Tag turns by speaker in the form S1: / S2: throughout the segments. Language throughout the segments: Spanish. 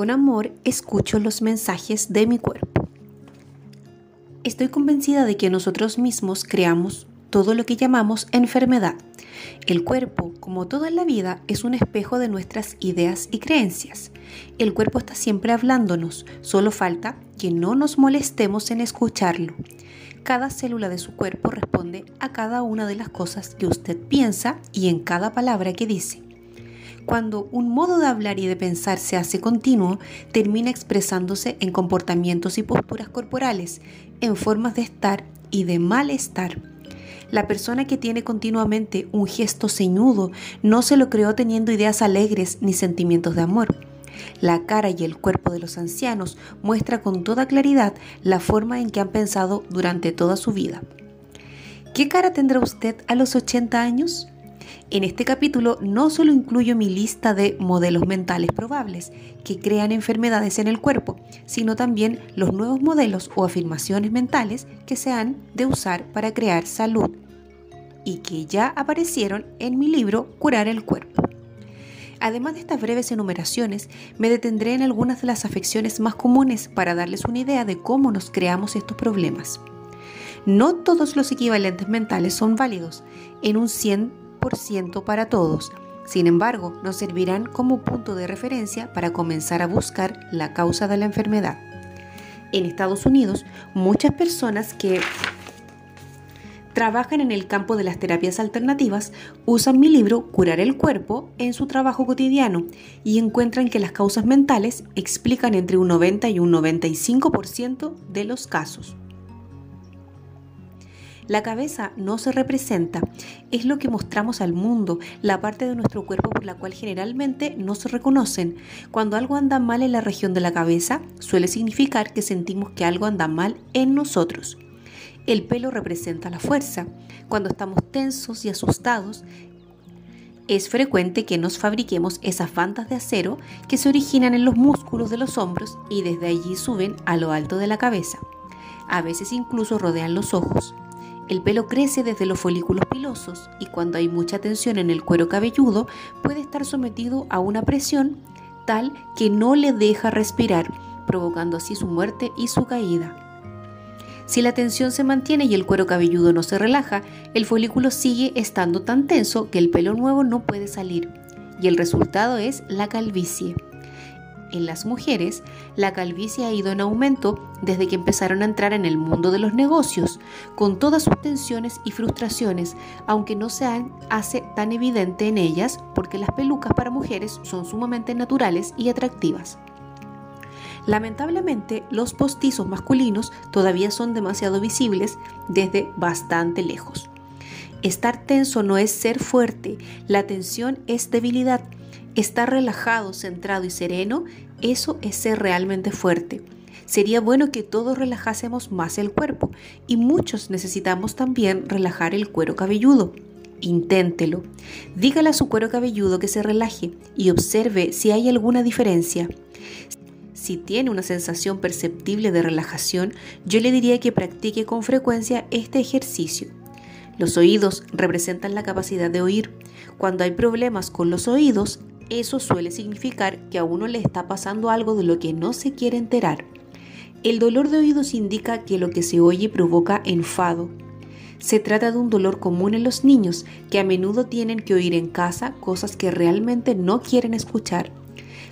S1: Con amor escucho los mensajes de mi cuerpo. Estoy convencida de que nosotros mismos creamos todo lo que llamamos enfermedad. El cuerpo, como todo en la vida, es un espejo de nuestras ideas y creencias. El cuerpo está siempre hablándonos, solo falta que no nos molestemos en escucharlo. Cada célula de su cuerpo responde a cada una de las cosas que usted piensa y en cada palabra que dice. Cuando un modo de hablar y de pensar se hace continuo, termina expresándose en comportamientos y posturas corporales, en formas de estar y de malestar. La persona que tiene continuamente un gesto ceñudo no se lo creó teniendo ideas alegres ni sentimientos de amor. La cara y el cuerpo de los ancianos muestra con toda claridad la forma en que han pensado durante toda su vida. ¿Qué cara tendrá usted a los 80 años? En este capítulo no solo incluyo mi lista de modelos mentales probables que crean enfermedades en el cuerpo, sino también los nuevos modelos o afirmaciones mentales que se han de usar para crear salud y que ya aparecieron en mi libro Curar el cuerpo. Además de estas breves enumeraciones, me detendré en algunas de las afecciones más comunes para darles una idea de cómo nos creamos estos problemas. No todos los equivalentes mentales son válidos en un 100 para todos. Sin embargo, nos servirán como punto de referencia para comenzar a buscar la causa de la enfermedad. En Estados Unidos, muchas personas que trabajan en el campo de las terapias alternativas usan mi libro Curar el cuerpo en su trabajo cotidiano y encuentran que las causas mentales explican entre un 90 y un 95% de los casos. La cabeza no se representa, es lo que mostramos al mundo, la parte de nuestro cuerpo por la cual generalmente no se reconocen. Cuando algo anda mal en la región de la cabeza, suele significar que sentimos que algo anda mal en nosotros. El pelo representa la fuerza. Cuando estamos tensos y asustados, es frecuente que nos fabriquemos esas bandas de acero que se originan en los músculos de los hombros y desde allí suben a lo alto de la cabeza. A veces incluso rodean los ojos. El pelo crece desde los folículos pilosos y cuando hay mucha tensión en el cuero cabelludo puede estar sometido a una presión tal que no le deja respirar, provocando así su muerte y su caída. Si la tensión se mantiene y el cuero cabelludo no se relaja, el folículo sigue estando tan tenso que el pelo nuevo no puede salir y el resultado es la calvicie. En las mujeres, la calvicie ha ido en aumento desde que empezaron a entrar en el mundo de los negocios, con todas sus tensiones y frustraciones, aunque no se hace tan evidente en ellas porque las pelucas para mujeres son sumamente naturales y atractivas. Lamentablemente, los postizos masculinos todavía son demasiado visibles desde bastante lejos. Estar tenso no es ser fuerte, la tensión es debilidad Estar relajado, centrado y sereno, eso es ser realmente fuerte. Sería bueno que todos relajásemos más el cuerpo y muchos necesitamos también relajar el cuero cabelludo. Inténtelo. Dígale a su cuero cabelludo que se relaje y observe si hay alguna diferencia. Si tiene una sensación perceptible de relajación, yo le diría que practique con frecuencia este ejercicio. Los oídos representan la capacidad de oír. Cuando hay problemas con los oídos, eso suele significar que a uno le está pasando algo de lo que no se quiere enterar. El dolor de oídos indica que lo que se oye provoca enfado. Se trata de un dolor común en los niños que a menudo tienen que oír en casa cosas que realmente no quieren escuchar.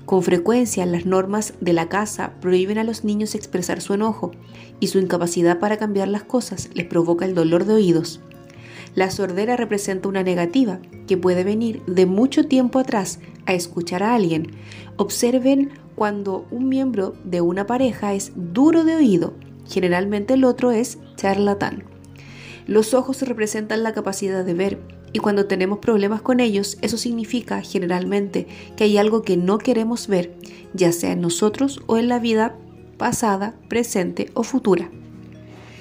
S1: Con frecuencia las normas de la casa prohíben a los niños expresar su enojo y su incapacidad para cambiar las cosas les provoca el dolor de oídos. La sordera representa una negativa que puede venir de mucho tiempo atrás a escuchar a alguien. Observen cuando un miembro de una pareja es duro de oído, generalmente el otro es charlatán. Los ojos representan la capacidad de ver y cuando tenemos problemas con ellos, eso significa generalmente que hay algo que no queremos ver, ya sea en nosotros o en la vida pasada, presente o futura.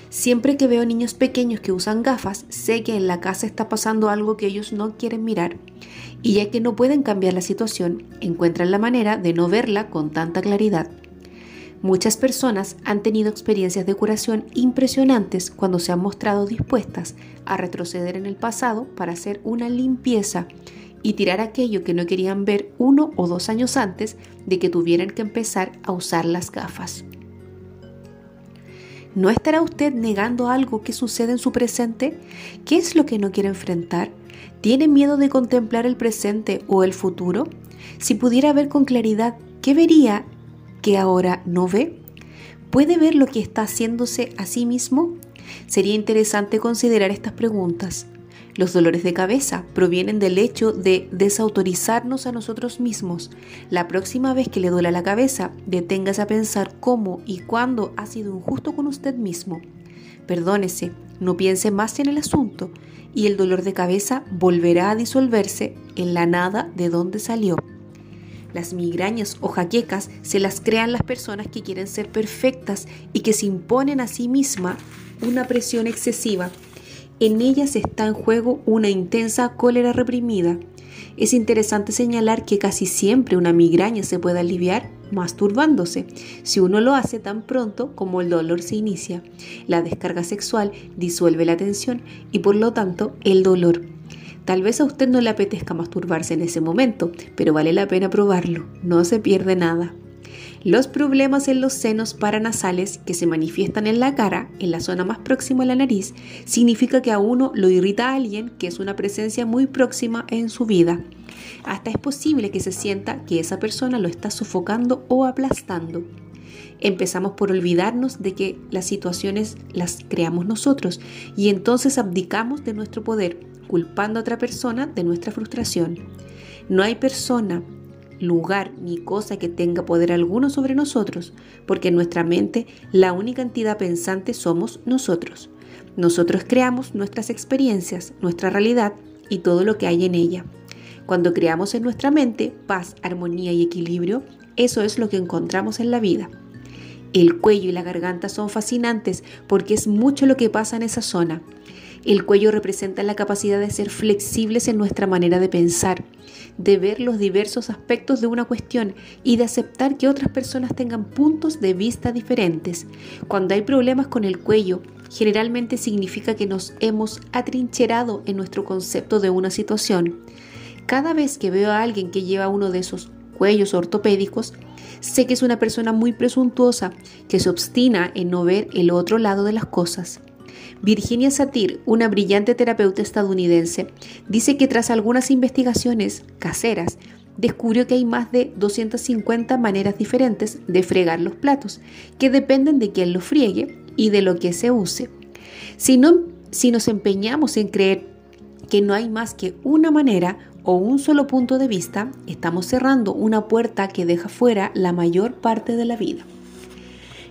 S1: Siempre que veo niños pequeños que usan gafas, sé que en la casa está pasando algo que ellos no quieren mirar. Y ya que no pueden cambiar la situación, encuentran la manera de no verla con tanta claridad. Muchas personas han tenido experiencias de curación impresionantes cuando se han mostrado dispuestas a retroceder en el pasado para hacer una limpieza y tirar aquello que no querían ver uno o dos años antes de que tuvieran que empezar a usar las gafas. ¿No estará usted negando algo que sucede en su presente? ¿Qué es lo que no quiere enfrentar? ¿Tiene miedo de contemplar el presente o el futuro? Si pudiera ver con claridad, ¿qué vería que ahora no ve? ¿Puede ver lo que está haciéndose a sí mismo? Sería interesante considerar estas preguntas. Los dolores de cabeza provienen del hecho de desautorizarnos a nosotros mismos. La próxima vez que le duela la cabeza, deténgase a pensar cómo y cuándo ha sido injusto con usted mismo. Perdónese, no piense más en el asunto y el dolor de cabeza volverá a disolverse en la nada de donde salió. Las migrañas o jaquecas se las crean las personas que quieren ser perfectas y que se imponen a sí misma una presión excesiva en ellas está en juego una intensa cólera reprimida. Es interesante señalar que casi siempre una migraña se puede aliviar masturbándose, si uno lo hace tan pronto como el dolor se inicia. La descarga sexual disuelve la tensión y por lo tanto el dolor. Tal vez a usted no le apetezca masturbarse en ese momento, pero vale la pena probarlo, no se pierde nada. Los problemas en los senos paranasales que se manifiestan en la cara, en la zona más próxima a la nariz, significa que a uno lo irrita alguien que es una presencia muy próxima en su vida. Hasta es posible que se sienta que esa persona lo está sofocando o aplastando. Empezamos por olvidarnos de que las situaciones las creamos nosotros y entonces abdicamos de nuestro poder, culpando a otra persona de nuestra frustración. No hay persona, lugar ni cosa que tenga poder alguno sobre nosotros, porque en nuestra mente la única entidad pensante somos nosotros. Nosotros creamos nuestras experiencias, nuestra realidad y todo lo que hay en ella. Cuando creamos en nuestra mente paz, armonía y equilibrio, eso es lo que encontramos en la vida. El cuello y la garganta son fascinantes porque es mucho lo que pasa en esa zona. El cuello representa la capacidad de ser flexibles en nuestra manera de pensar, de ver los diversos aspectos de una cuestión y de aceptar que otras personas tengan puntos de vista diferentes. Cuando hay problemas con el cuello, generalmente significa que nos hemos atrincherado en nuestro concepto de una situación. Cada vez que veo a alguien que lleva uno de esos cuellos ortopédicos, sé que es una persona muy presuntuosa que se obstina en no ver el otro lado de las cosas. Virginia Satir, una brillante terapeuta estadounidense, dice que tras algunas investigaciones caseras, descubrió que hay más de 250 maneras diferentes de fregar los platos, que dependen de quién los friegue y de lo que se use. Si, no, si nos empeñamos en creer que no hay más que una manera o un solo punto de vista, estamos cerrando una puerta que deja fuera la mayor parte de la vida.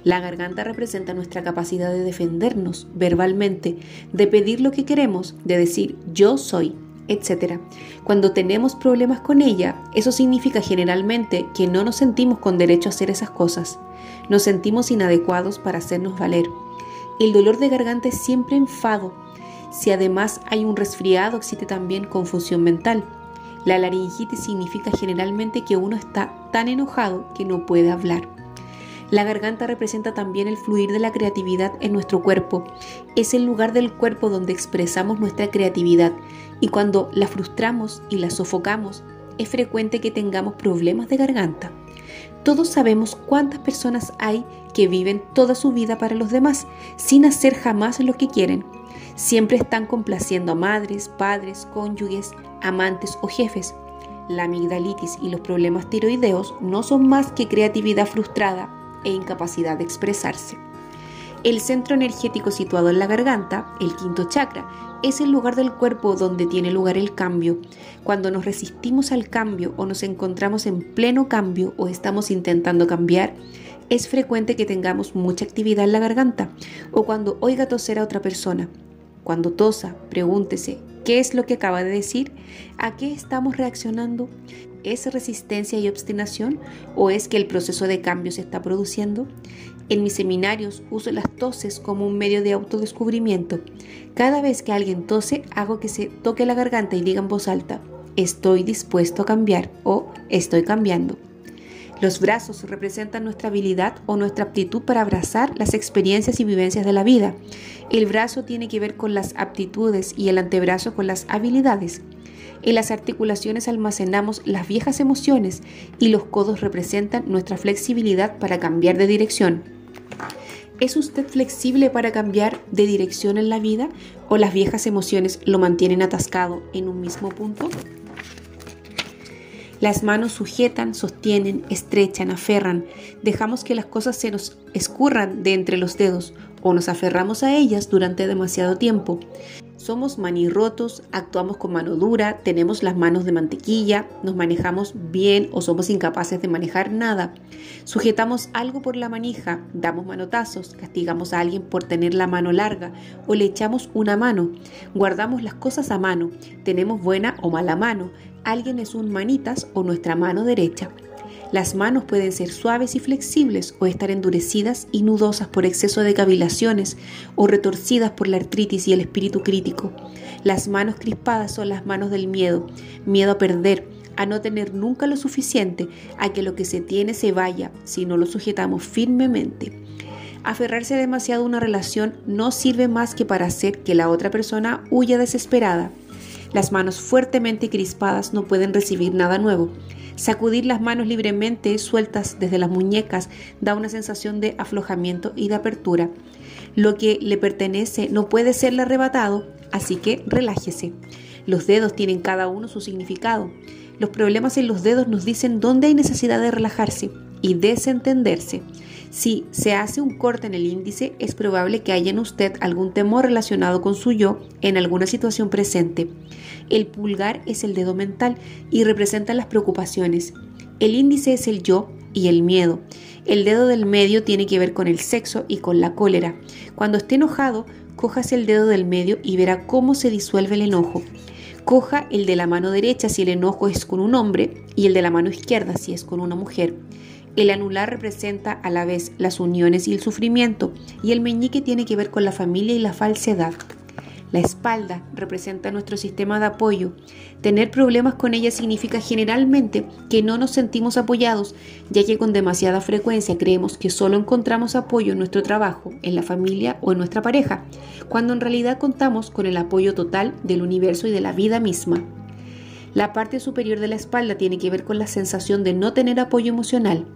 S1: La garganta representa nuestra capacidad de defendernos verbalmente, de pedir lo que queremos, de decir yo soy, etc. Cuando tenemos problemas con ella, eso significa generalmente que no nos sentimos con derecho a hacer esas cosas. Nos sentimos inadecuados para hacernos valer. El dolor de garganta es siempre enfado. Si además hay un resfriado, existe también confusión mental. La laringitis significa generalmente que uno está tan enojado que no puede hablar. La garganta representa también el fluir de la creatividad en nuestro cuerpo. Es el lugar del cuerpo donde expresamos nuestra creatividad y cuando la frustramos y la sofocamos, es frecuente que tengamos problemas de garganta. Todos sabemos cuántas personas hay que viven toda su vida para los demás sin hacer jamás lo que quieren. Siempre están complaciendo a madres, padres, cónyuges, amantes o jefes. La amigdalitis y los problemas tiroideos no son más que creatividad frustrada e incapacidad de expresarse. El centro energético situado en la garganta, el quinto chakra, es el lugar del cuerpo donde tiene lugar el cambio. Cuando nos resistimos al cambio o nos encontramos en pleno cambio o estamos intentando cambiar, es frecuente que tengamos mucha actividad en la garganta o cuando oiga toser a otra persona. Cuando tosa, pregúntese, ¿qué es lo que acaba de decir? ¿A qué estamos reaccionando? ¿Es resistencia y obstinación o es que el proceso de cambio se está produciendo? En mis seminarios uso las toses como un medio de autodescubrimiento. Cada vez que alguien tose, hago que se toque la garganta y diga en voz alta, estoy dispuesto a cambiar o estoy cambiando. Los brazos representan nuestra habilidad o nuestra aptitud para abrazar las experiencias y vivencias de la vida. El brazo tiene que ver con las aptitudes y el antebrazo con las habilidades. En las articulaciones almacenamos las viejas emociones y los codos representan nuestra flexibilidad para cambiar de dirección. ¿Es usted flexible para cambiar de dirección en la vida o las viejas emociones lo mantienen atascado en un mismo punto? Las manos sujetan, sostienen, estrechan, aferran. Dejamos que las cosas se nos escurran de entre los dedos o nos aferramos a ellas durante demasiado tiempo. Somos manirrotos, actuamos con mano dura, tenemos las manos de mantequilla, nos manejamos bien o somos incapaces de manejar nada. Sujetamos algo por la manija, damos manotazos, castigamos a alguien por tener la mano larga o le echamos una mano. Guardamos las cosas a mano, tenemos buena o mala mano. Alguien es un manitas o nuestra mano derecha. Las manos pueden ser suaves y flexibles o estar endurecidas y nudosas por exceso de cavilaciones o retorcidas por la artritis y el espíritu crítico. Las manos crispadas son las manos del miedo, miedo a perder, a no tener nunca lo suficiente, a que lo que se tiene se vaya si no lo sujetamos firmemente. Aferrarse demasiado a una relación no sirve más que para hacer que la otra persona huya desesperada. Las manos fuertemente crispadas no pueden recibir nada nuevo. Sacudir las manos libremente sueltas desde las muñecas da una sensación de aflojamiento y de apertura. Lo que le pertenece no puede serle arrebatado, así que relájese. Los dedos tienen cada uno su significado. Los problemas en los dedos nos dicen dónde hay necesidad de relajarse y desentenderse. Si se hace un corte en el índice, es probable que haya en usted algún temor relacionado con su yo en alguna situación presente. El pulgar es el dedo mental y representa las preocupaciones. El índice es el yo y el miedo. El dedo del medio tiene que ver con el sexo y con la cólera. Cuando esté enojado, cojas el dedo del medio y verá cómo se disuelve el enojo. Coja el de la mano derecha si el enojo es con un hombre y el de la mano izquierda si es con una mujer. El anular representa a la vez las uniones y el sufrimiento, y el meñique tiene que ver con la familia y la falsedad. La espalda representa nuestro sistema de apoyo. Tener problemas con ella significa generalmente que no nos sentimos apoyados, ya que con demasiada frecuencia creemos que solo encontramos apoyo en nuestro trabajo, en la familia o en nuestra pareja, cuando en realidad contamos con el apoyo total del universo y de la vida misma. La parte superior de la espalda tiene que ver con la sensación de no tener apoyo emocional.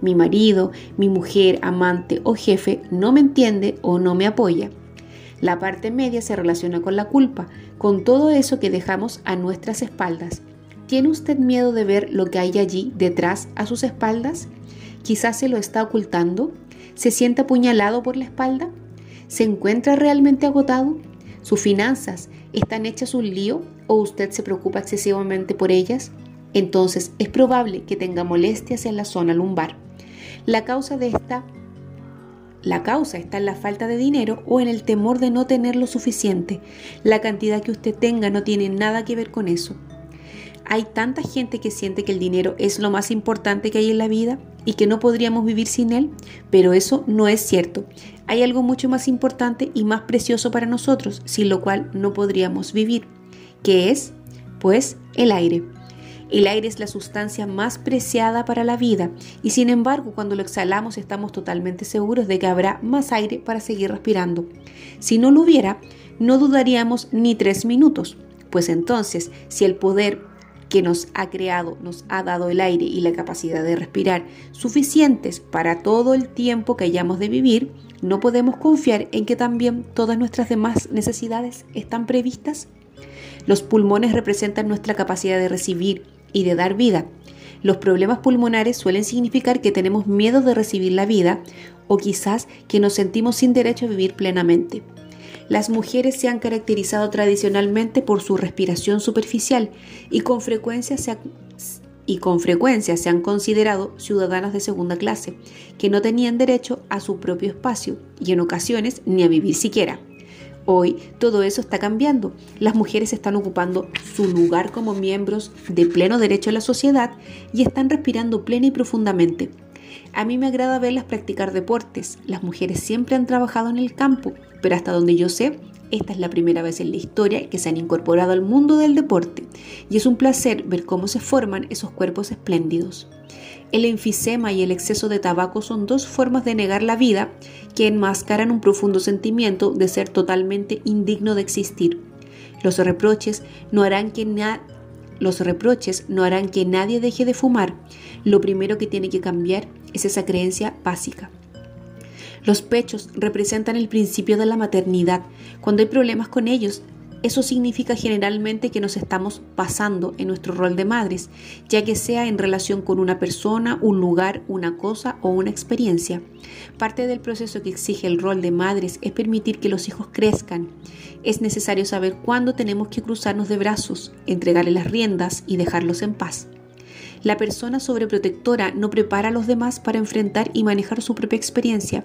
S1: Mi marido, mi mujer, amante o jefe no me entiende o no me apoya. La parte media se relaciona con la culpa, con todo eso que dejamos a nuestras espaldas. ¿Tiene usted miedo de ver lo que hay allí detrás a sus espaldas? Quizás se lo está ocultando. ¿Se siente apuñalado por la espalda? ¿Se encuentra realmente agotado? ¿Sus finanzas están hechas un lío o usted se preocupa excesivamente por ellas? Entonces es probable que tenga molestias en la zona lumbar. La causa de esta la causa está en la falta de dinero o en el temor de no tener lo suficiente. La cantidad que usted tenga no tiene nada que ver con eso. Hay tanta gente que siente que el dinero es lo más importante que hay en la vida y que no podríamos vivir sin él, pero eso no es cierto. Hay algo mucho más importante y más precioso para nosotros, sin lo cual no podríamos vivir, que es, pues, el aire. El aire es la sustancia más preciada para la vida y sin embargo cuando lo exhalamos estamos totalmente seguros de que habrá más aire para seguir respirando. Si no lo hubiera, no dudaríamos ni tres minutos, pues entonces si el poder que nos ha creado nos ha dado el aire y la capacidad de respirar suficientes para todo el tiempo que hayamos de vivir, no podemos confiar en que también todas nuestras demás necesidades están previstas. Los pulmones representan nuestra capacidad de recibir, y de dar vida. Los problemas pulmonares suelen significar que tenemos miedo de recibir la vida o quizás que nos sentimos sin derecho a vivir plenamente. Las mujeres se han caracterizado tradicionalmente por su respiración superficial y con frecuencia se, y con frecuencia se han considerado ciudadanas de segunda clase, que no tenían derecho a su propio espacio y en ocasiones ni a vivir siquiera. Hoy todo eso está cambiando. Las mujeres están ocupando su lugar como miembros de pleno derecho a la sociedad y están respirando plena y profundamente. A mí me agrada verlas practicar deportes. Las mujeres siempre han trabajado en el campo, pero hasta donde yo sé, esta es la primera vez en la historia que se han incorporado al mundo del deporte y es un placer ver cómo se forman esos cuerpos espléndidos. El enfisema y el exceso de tabaco son dos formas de negar la vida que enmascaran un profundo sentimiento de ser totalmente indigno de existir. Los reproches no harán que, nadie deje de fumar. Lo primero que tiene que cambiar es esa creencia básica. Los pechos representan el principio de la maternidad. Cuando hay problemas con ellos, eso significa generalmente que nos estamos pasando en nuestro rol de madres, ya que sea en relación con una persona, un lugar, una cosa o una experiencia. Parte del proceso que exige el rol de madres es permitir que los hijos crezcan. Es necesario saber cuándo tenemos que cruzarnos de brazos, entregarle las riendas y dejarlos en paz. La persona sobreprotectora no prepara a los demás para enfrentar y manejar su propia experiencia.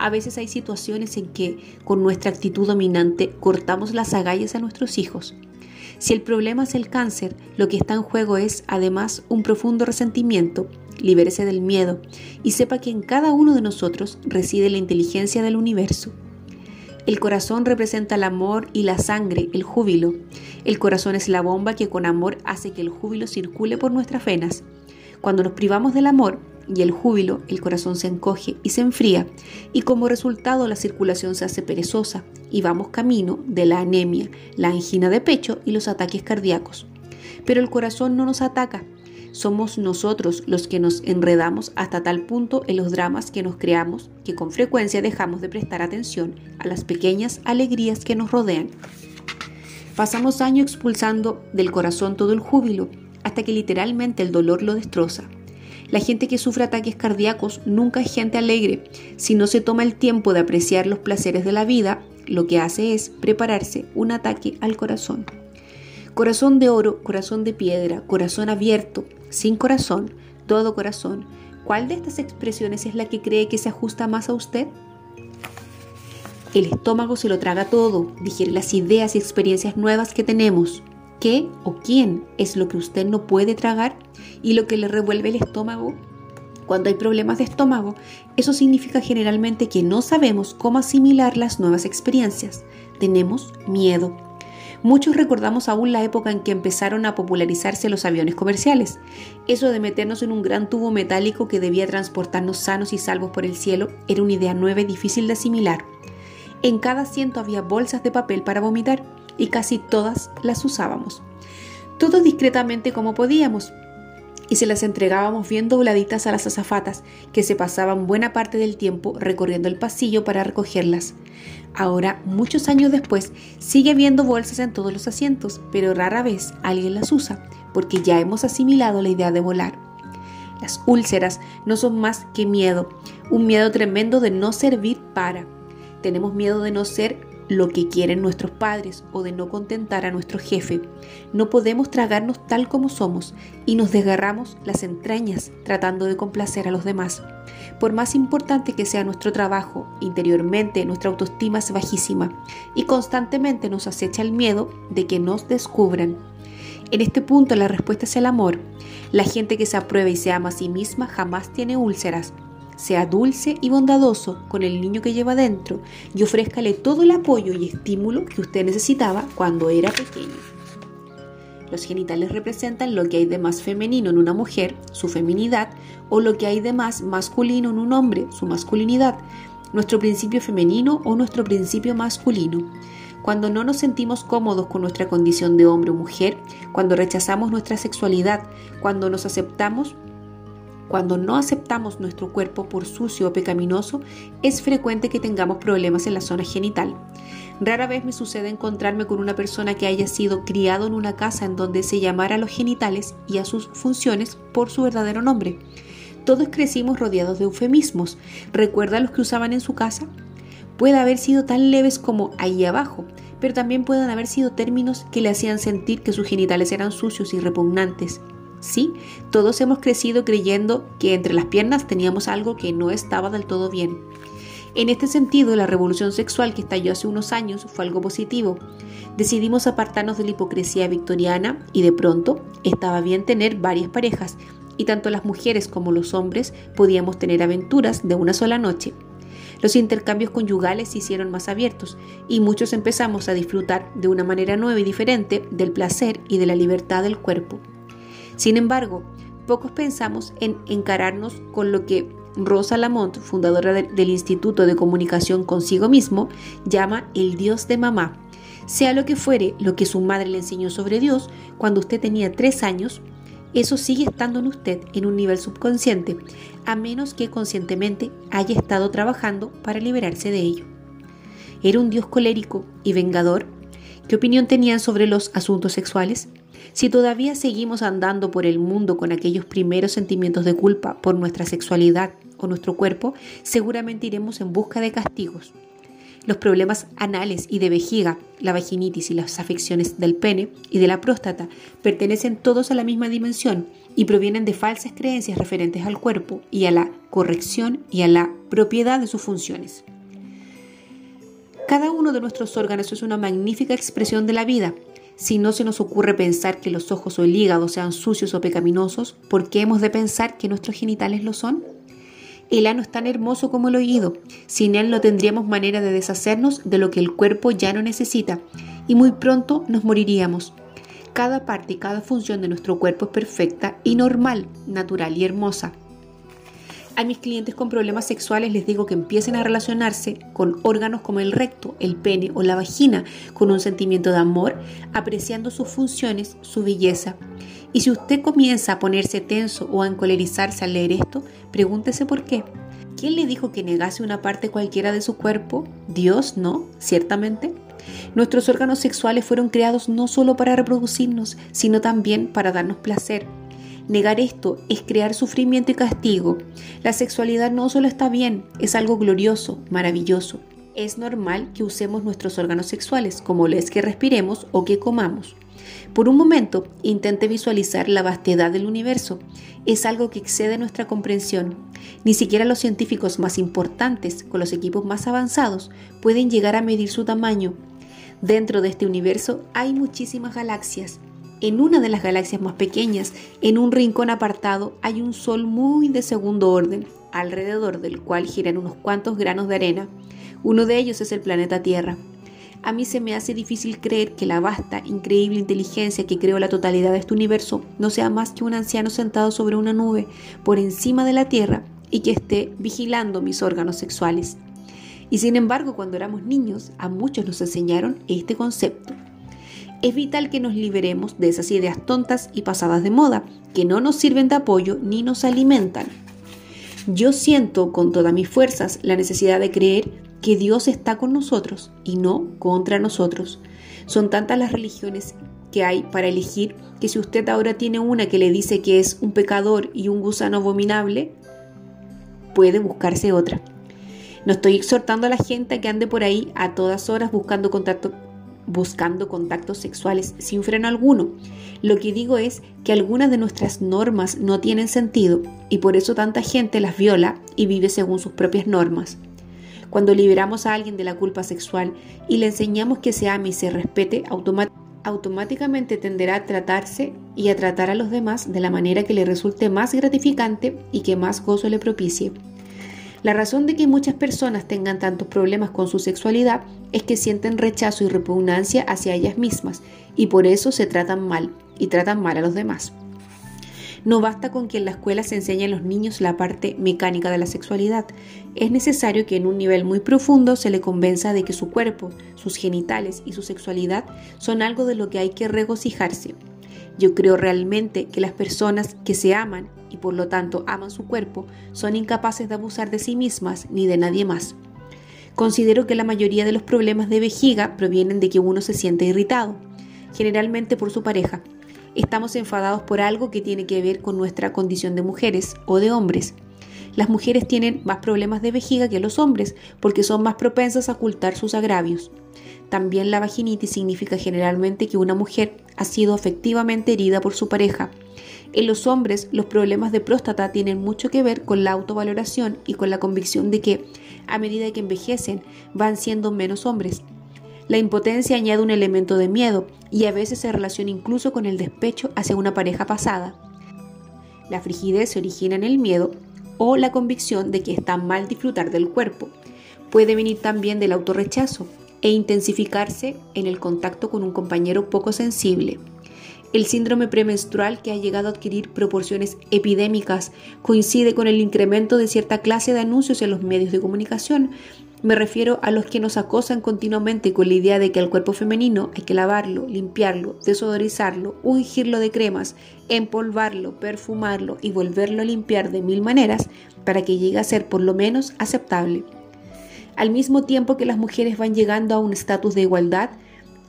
S1: A veces hay situaciones en que, con nuestra actitud dominante, cortamos las agallas a nuestros hijos. Si el problema es el cáncer, lo que está en juego es, además, un profundo resentimiento. Libérese del miedo y sepa que en cada uno de nosotros reside la inteligencia del universo. El corazón representa el amor y la sangre, el júbilo. El corazón es la bomba que con amor hace que el júbilo circule por nuestras venas. Cuando nos privamos del amor, y el júbilo, el corazón se encoge y se enfría, y como resultado la circulación se hace perezosa y vamos camino de la anemia, la angina de pecho y los ataques cardíacos. Pero el corazón no nos ataca, somos nosotros los que nos enredamos hasta tal punto en los dramas que nos creamos que con frecuencia dejamos de prestar atención a las pequeñas alegrías que nos rodean. Pasamos años expulsando del corazón todo el júbilo hasta que literalmente el dolor lo destroza. La gente que sufre ataques cardíacos nunca es gente alegre. Si no se toma el tiempo de apreciar los placeres de la vida, lo que hace es prepararse un ataque al corazón. Corazón de oro, corazón de piedra, corazón abierto, sin corazón, todo corazón. ¿Cuál de estas expresiones es la que cree que se ajusta más a usted? El estómago se lo traga todo, digiere las ideas y experiencias nuevas que tenemos. ¿Qué o quién es lo que usted no puede tragar y lo que le revuelve el estómago? Cuando hay problemas de estómago, eso significa generalmente que no sabemos cómo asimilar las nuevas experiencias. Tenemos miedo. Muchos recordamos aún la época en que empezaron a popularizarse los aviones comerciales. Eso de meternos en un gran tubo metálico que debía transportarnos sanos y salvos por el cielo era una idea nueva y difícil de asimilar. En cada asiento había bolsas de papel para vomitar y casi todas las usábamos. Todos discretamente como podíamos, y se las entregábamos bien dobladitas a las azafatas, que se pasaban buena parte del tiempo recorriendo el pasillo para recogerlas. Ahora, muchos años después, sigue habiendo bolsas en todos los asientos, pero rara vez alguien las usa, porque ya hemos asimilado la idea de volar. Las úlceras no son más que miedo, un miedo tremendo de no servir para. Tenemos miedo de no ser lo que quieren nuestros padres o de no contentar a nuestro jefe. No podemos tragarnos tal como somos y nos desgarramos las entrañas tratando de complacer a los demás. Por más importante que sea nuestro trabajo, interiormente nuestra autoestima es bajísima y constantemente nos acecha el miedo de que nos descubran. En este punto la respuesta es el amor. La gente que se aprueba y se ama a sí misma jamás tiene úlceras, sea dulce y bondadoso con el niño que lleva dentro y ofrézcale todo el apoyo y estímulo que usted necesitaba cuando era pequeño. Los genitales representan lo que hay de más femenino en una mujer, su feminidad, o lo que hay de más masculino en un hombre, su masculinidad, nuestro principio femenino o nuestro principio masculino. Cuando no nos sentimos cómodos con nuestra condición de hombre o mujer, cuando rechazamos nuestra sexualidad, cuando nos aceptamos cuando no aceptamos nuestro cuerpo por sucio o pecaminoso, es frecuente que tengamos problemas en la zona genital. Rara vez me sucede encontrarme con una persona que haya sido criado en una casa en donde se llamara a los genitales y a sus funciones por su verdadero nombre. Todos crecimos rodeados de eufemismos. ¿Recuerda los que usaban en su casa? Puede haber sido tan leves como ahí abajo, pero también pueden haber sido términos que le hacían sentir que sus genitales eran sucios y repugnantes. Sí, todos hemos crecido creyendo que entre las piernas teníamos algo que no estaba del todo bien. En este sentido, la revolución sexual que estalló hace unos años fue algo positivo. Decidimos apartarnos de la hipocresía victoriana y de pronto estaba bien tener varias parejas y tanto las mujeres como los hombres podíamos tener aventuras de una sola noche. Los intercambios conyugales se hicieron más abiertos y muchos empezamos a disfrutar de una manera nueva y diferente del placer y de la libertad del cuerpo. Sin embargo, pocos pensamos en encararnos con lo que Rosa Lamont, fundadora del Instituto de Comunicación consigo mismo, llama el Dios de mamá. Sea lo que fuere lo que su madre le enseñó sobre Dios cuando usted tenía tres años, eso sigue estando en usted en un nivel subconsciente, a menos que conscientemente haya estado trabajando para liberarse de ello. ¿Era un Dios colérico y vengador? ¿Qué opinión tenían sobre los asuntos sexuales? Si todavía seguimos andando por el mundo con aquellos primeros sentimientos de culpa por nuestra sexualidad o nuestro cuerpo, seguramente iremos en busca de castigos. Los problemas anales y de vejiga, la vaginitis y las afecciones del pene y de la próstata pertenecen todos a la misma dimensión y provienen de falsas creencias referentes al cuerpo y a la corrección y a la propiedad de sus funciones. Cada uno de nuestros órganos es una magnífica expresión de la vida. Si no se nos ocurre pensar que los ojos o el hígado sean sucios o pecaminosos, ¿por qué hemos de pensar que nuestros genitales lo son? El ano es tan hermoso como el oído. Sin él no tendríamos manera de deshacernos de lo que el cuerpo ya no necesita y muy pronto nos moriríamos. Cada parte y cada función de nuestro cuerpo es perfecta y normal, natural y hermosa. A mis clientes con problemas sexuales les digo que empiecen a relacionarse con órganos como el recto, el pene o la vagina con un sentimiento de amor, apreciando sus funciones, su belleza. Y si usted comienza a ponerse tenso o a encolerizarse al leer esto, pregúntese por qué. ¿Quién le dijo que negase una parte cualquiera de su cuerpo? Dios, ¿no? Ciertamente. Nuestros órganos sexuales fueron creados no solo para reproducirnos, sino también para darnos placer. Negar esto es crear sufrimiento y castigo. La sexualidad no solo está bien, es algo glorioso, maravilloso. Es normal que usemos nuestros órganos sexuales, como lo es que respiremos o que comamos. Por un momento, intente visualizar la vastedad del universo. Es algo que excede nuestra comprensión. Ni siquiera los científicos más importantes, con los equipos más avanzados, pueden llegar a medir su tamaño. Dentro de este universo hay muchísimas galaxias. En una de las galaxias más pequeñas, en un rincón apartado, hay un sol muy de segundo orden, alrededor del cual giran unos cuantos granos de arena. Uno de ellos es el planeta Tierra a mí se me hace difícil creer que la vasta, increíble inteligencia que creó la totalidad de este universo no sea más que un anciano sentado sobre una nube por encima de la Tierra y que esté vigilando mis órganos sexuales. Y sin embargo, cuando éramos niños, a muchos nos enseñaron este concepto. Es vital que nos liberemos de esas ideas tontas y pasadas de moda, que no nos sirven de apoyo ni nos alimentan. Yo siento con todas mis fuerzas la necesidad de creer que Dios está con nosotros y no contra nosotros. Son tantas las religiones que hay para elegir que si usted ahora tiene una que le dice que es un pecador y un gusano abominable, puede buscarse otra. No estoy exhortando a la gente a que ande por ahí a todas horas buscando contacto buscando contactos sexuales sin freno alguno. Lo que digo es que algunas de nuestras normas no tienen sentido y por eso tanta gente las viola y vive según sus propias normas. Cuando liberamos a alguien de la culpa sexual y le enseñamos que se ame y se respete, automáticamente tenderá a tratarse y a tratar a los demás de la manera que le resulte más gratificante y que más gozo le propicie. La razón de que muchas personas tengan tantos problemas con su sexualidad es que sienten rechazo y repugnancia hacia ellas mismas y por eso se tratan mal y tratan mal a los demás. No basta con que en la escuela se enseñe a los niños la parte mecánica de la sexualidad. Es necesario que en un nivel muy profundo se le convenza de que su cuerpo, sus genitales y su sexualidad son algo de lo que hay que regocijarse. Yo creo realmente que las personas que se aman por lo tanto aman su cuerpo son incapaces de abusar de sí mismas ni de nadie más. Considero que la mayoría de los problemas de vejiga provienen de que uno se siente irritado, generalmente por su pareja, estamos enfadados por algo que tiene que ver con nuestra condición de mujeres o de hombres. Las mujeres tienen más problemas de vejiga que los hombres porque son más propensas a ocultar sus agravios. También la vaginitis significa generalmente que una mujer ha sido efectivamente herida por su pareja. En los hombres, los problemas de próstata tienen mucho que ver con la autovaloración y con la convicción de que, a medida que envejecen, van siendo menos hombres. La impotencia añade un elemento de miedo y a veces se relaciona incluso con el despecho hacia una pareja pasada. La frigidez se origina en el miedo o la convicción de que está mal disfrutar del cuerpo. Puede venir también del autorrechazo e intensificarse en el contacto con un compañero poco sensible. El síndrome premenstrual, que ha llegado a adquirir proporciones epidémicas, coincide con el incremento de cierta clase de anuncios en los medios de comunicación Me refiero a los que nos acosan continuamente con la idea de que al cuerpo femenino hay que lavarlo, limpiarlo, desodorizarlo, ungirlo de cremas, empolvarlo, perfumarlo y volverlo a limpiar de mil maneras para que llegue a ser por lo menos aceptable. Al mismo tiempo que las mujeres van llegando a un estatus de igualdad,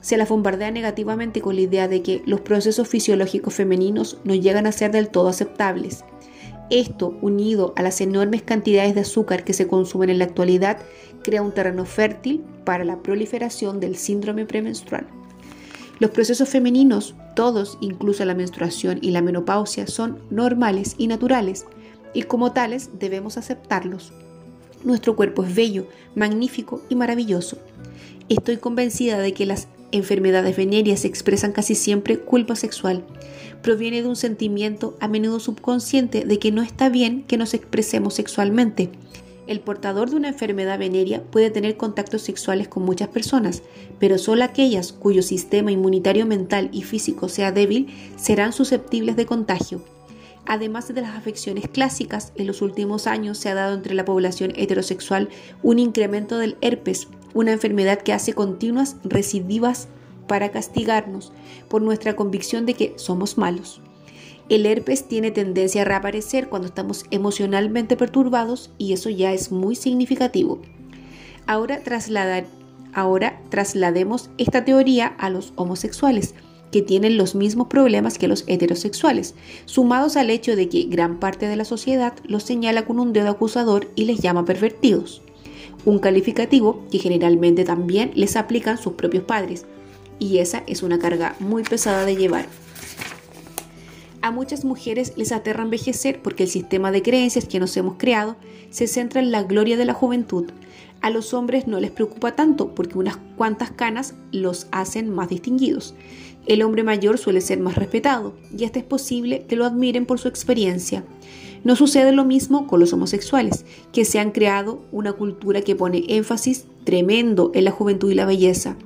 S1: se las bombardea negativamente con la idea de que los procesos fisiológicos femeninos no llegan a ser del todo aceptables esto, unido a las enormes cantidades de azúcar que se consumen en la actualidad, crea un terreno fértil para la proliferación del síndrome premenstrual. Los procesos femeninos, todos, incluso la menstruación y la menopausia, son normales y naturales, y como tales debemos aceptarlos. Nuestro cuerpo es bello, magnífico y maravilloso. Estoy convencida de que las enfermedades venéreas expresan casi siempre culpa sexual. Proviene de un sentimiento a menudo subconsciente de que no está bien que nos expresemos sexualmente. El portador de una enfermedad venérea puede tener contactos sexuales con muchas personas, pero solo aquellas cuyo sistema inmunitario mental y físico sea débil serán susceptibles de contagio. Además de las afecciones clásicas, en los últimos años se ha dado entre la población heterosexual un incremento del herpes, una enfermedad que hace continuas recidivas para castigarnos por nuestra convicción de que somos malos. El herpes tiene tendencia a reaparecer cuando estamos emocionalmente perturbados y eso ya es muy significativo. Ahora, trasladar, ahora traslademos esta teoría a los homosexuales, que tienen los mismos problemas que los heterosexuales, sumados al hecho de que gran parte de la sociedad los señala con un dedo acusador y les llama pervertidos un calificativo que generalmente también les aplican sus propios padres, y esa es una carga muy pesada de llevar. A muchas mujeres les aterra envejecer porque el sistema de creencias que nos hemos creado se centra en la gloria de la juventud. A los hombres no les preocupa tanto porque unas cuantas canas los hacen más distinguidos. El hombre mayor suele ser más respetado y hasta es posible que lo admiren por su experiencia. No sucede lo mismo con los homosexuales, que se han creado una cultura que pone énfasis tremendo en la juventud y la belleza.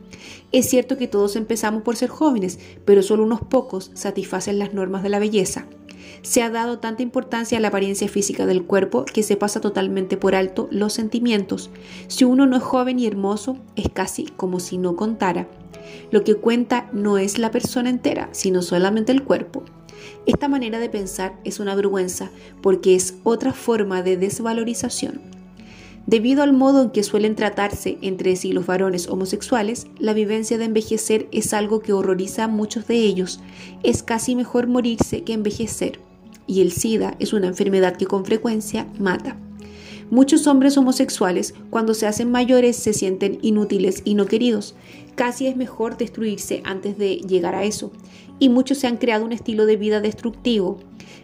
S1: Es cierto que todos empezamos por ser jóvenes, pero solo unos pocos satisfacen las normas de la belleza. Se ha dado tanta importancia a la apariencia física del cuerpo que se pasa totalmente por alto los sentimientos. Si uno no es joven y hermoso, es casi como si no contara. Lo que cuenta no es la persona entera, sino solamente el cuerpo. Esta manera de pensar es una vergüenza porque es otra forma de desvalorización. Debido al modo en que suelen tratarse entre sí los varones homosexuales, la vivencia de envejecer es algo que horroriza a muchos de ellos. Es casi mejor morirse que envejecer. Y el SIDA es una enfermedad que con frecuencia mata. Muchos hombres homosexuales, cuando se hacen mayores, se sienten inútiles y no queridos. Casi es mejor destruirse antes de llegar a eso. Y muchos se han creado un estilo de vida destructivo.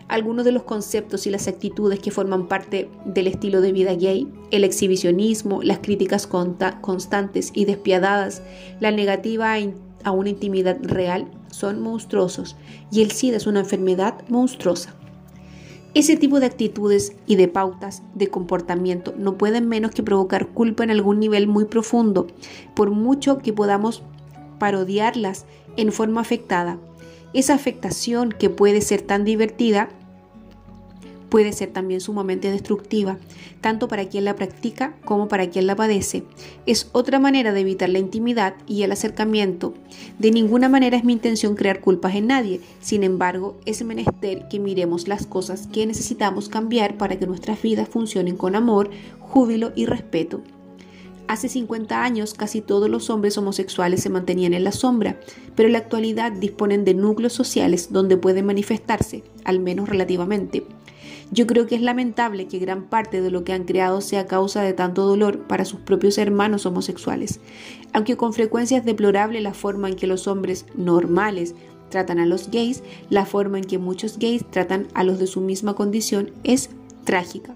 S1: Algunos de los conceptos y las actitudes que forman parte del estilo de vida gay, el exhibicionismo, las críticas constantes y despiadadas, la negativa a una intimidad real, son monstruosos y el SIDA es una enfermedad monstruosa. Ese tipo de actitudes y de pautas de comportamiento no pueden menos que provocar culpa en algún nivel muy profundo, por mucho que podamos parodiarlas en forma afectada. Esa afectación que puede ser tan divertida puede ser también sumamente destructiva, tanto para quien la practica como para quien la padece. Es otra manera de evitar la intimidad y el acercamiento. De ninguna manera es mi intención crear culpas en nadie, sin embargo, es menester que miremos las cosas que necesitamos cambiar para que nuestras vidas funcionen con amor, júbilo y respeto. Hace 50 años casi todos los hombres homosexuales se mantenían en la sombra, pero en la actualidad disponen de núcleos sociales donde pueden manifestarse, al menos relativamente. Yo creo que es lamentable que gran parte de lo que han creado sea causa de tanto dolor para sus propios hermanos homosexuales, aunque con frecuencia es deplorable la forma en que los hombres normales tratan a los gays, la forma en que muchos gays tratan a los de su misma condición es trágica.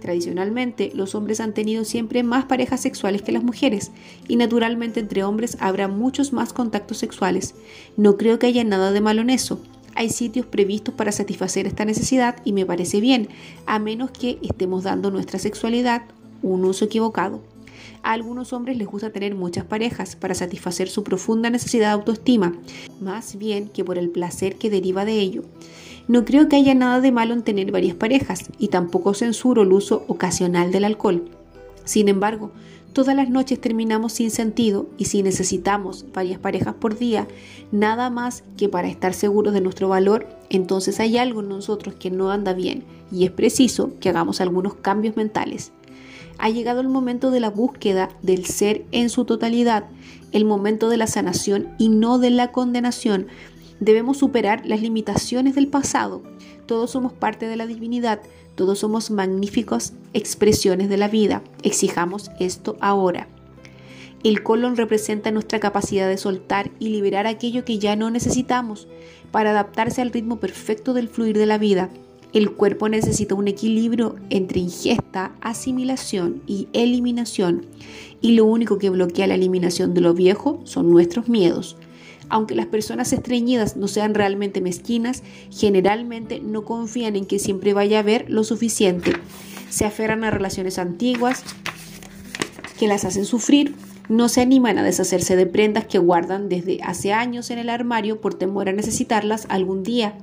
S1: Tradicionalmente, los hombres han tenido siempre más parejas sexuales que las mujeres, y naturalmente entre hombres habrá muchos más contactos sexuales. No creo que haya nada de malo en eso hay sitios previstos para satisfacer esta necesidad y me parece bien, a menos que estemos dando nuestra sexualidad un uso equivocado. A algunos hombres les gusta tener muchas parejas para satisfacer su profunda necesidad de autoestima, más bien que por el placer que deriva de ello. No creo que haya nada de malo en tener varias parejas y tampoco censuro el uso ocasional del alcohol. Sin embargo, Todas las noches terminamos sin sentido y si necesitamos varias parejas por día, nada más que para estar seguros de nuestro valor, entonces hay algo en nosotros que no anda bien y es preciso que hagamos algunos cambios mentales. Ha llegado el momento de la búsqueda del ser en su totalidad, el momento de la sanación y no de la condenación. Debemos superar las limitaciones del pasado. Todos somos parte de la divinidad, todos somos magníficas expresiones de la vida. Exijamos esto ahora. El colon representa nuestra capacidad de soltar y liberar aquello que ya no necesitamos para adaptarse al ritmo perfecto del fluir de la vida. El cuerpo necesita un equilibrio entre ingesta, asimilación y eliminación, y lo único que bloquea la eliminación de lo viejo son nuestros miedos. Aunque las personas estreñidas no sean realmente mezquinas, generalmente no confían en que siempre vaya a haber lo suficiente. Se aferran a relaciones antiguas que las hacen sufrir, no se animan a deshacerse de prendas que guardan desde hace años en el armario por temor a necesitarlas algún día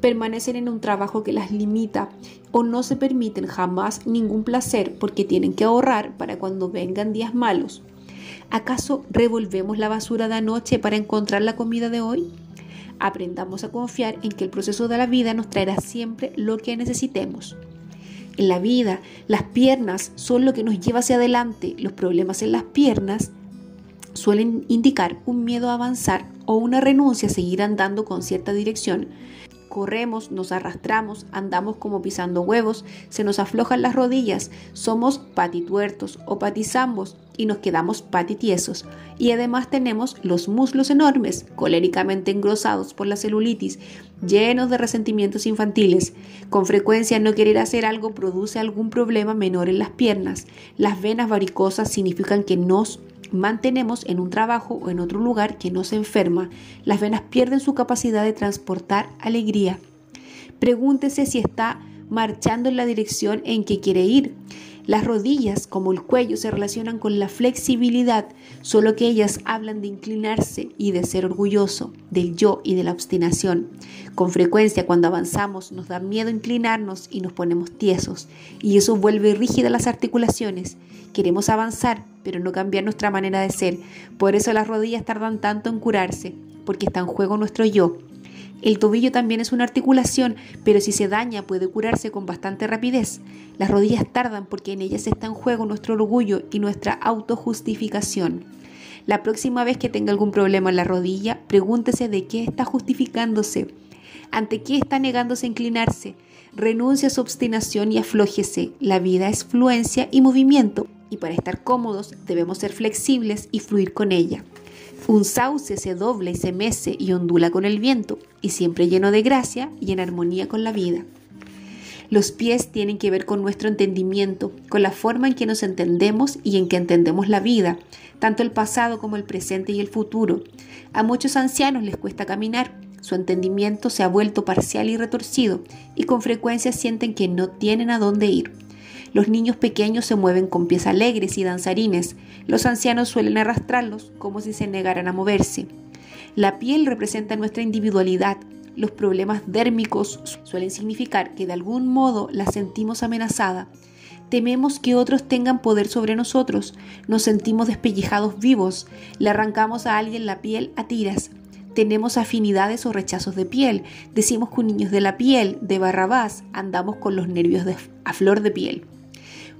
S1: permanecen en un trabajo que las limita o no se permiten jamás ningún placer porque tienen que ahorrar para cuando vengan días malos. ¿Acaso revolvemos la basura de anoche para encontrar la comida de hoy? Aprendamos a confiar en que el proceso de la vida nos traerá siempre lo que necesitemos. En la vida, las piernas son lo que nos lleva hacia adelante. Los problemas en las piernas suelen indicar un miedo a avanzar o una renuncia a seguir andando con cierta dirección corremos, nos arrastramos, andamos como pisando huevos, se nos aflojan las rodillas, somos patituertos o patizambos y nos quedamos patitiesos. Y además tenemos los muslos enormes, coléricamente engrosados por la celulitis, llenos de resentimientos infantiles. Con frecuencia no querer hacer algo produce algún problema menor en las piernas. Las venas varicosas significan que nos mantenemos en un trabajo o en otro lugar que no se enferma, las venas pierden su capacidad de transportar alegría. Pregúntese si está marchando en la dirección en que quiere ir. Las rodillas, como el cuello, se relacionan con la flexibilidad, solo que ellas hablan de inclinarse y de ser orgulloso, del yo y de la obstinación. Con frecuencia cuando avanzamos nos da miedo inclinarnos y nos ponemos tiesos, y eso vuelve rígidas las articulaciones. Queremos avanzar, pero no cambiar nuestra manera de ser. Por eso las rodillas tardan tanto en curarse, porque está en juego nuestro yo, el tobillo también es una articulación, pero si se daña puede curarse con bastante rapidez. Las rodillas tardan porque en ellas está en juego nuestro orgullo y nuestra autojustificación. La próxima vez que tenga algún problema en la rodilla, pregúntese de qué está justificándose, ante qué está negándose a inclinarse. Renuncia a su obstinación y aflójese. La vida es fluencia y movimiento, y para estar cómodos debemos ser flexibles y fluir con ella. Un sauce se dobla y se mece y ondula con el viento, y siempre lleno de gracia y en armonía con la vida. Los pies tienen que ver con nuestro entendimiento, con la forma en que nos entendemos y en que entendemos la vida, tanto el pasado como el presente y el futuro. A muchos ancianos les cuesta caminar, su entendimiento se ha vuelto parcial y retorcido, y con frecuencia sienten que no tienen a dónde ir. Los niños pequeños se mueven con pies alegres y danzarines. Los ancianos suelen arrastrarlos como si se negaran a moverse. La piel representa nuestra individualidad. Los problemas dérmicos suelen significar que de algún modo la sentimos amenazada. Tememos que otros tengan poder sobre nosotros. Nos sentimos despellejados vivos. Le arrancamos a alguien la piel a tiras tenemos afinidades o rechazos de piel. Decimos que un niño de la piel, de Barrabás, andamos con los nervios a flor de piel.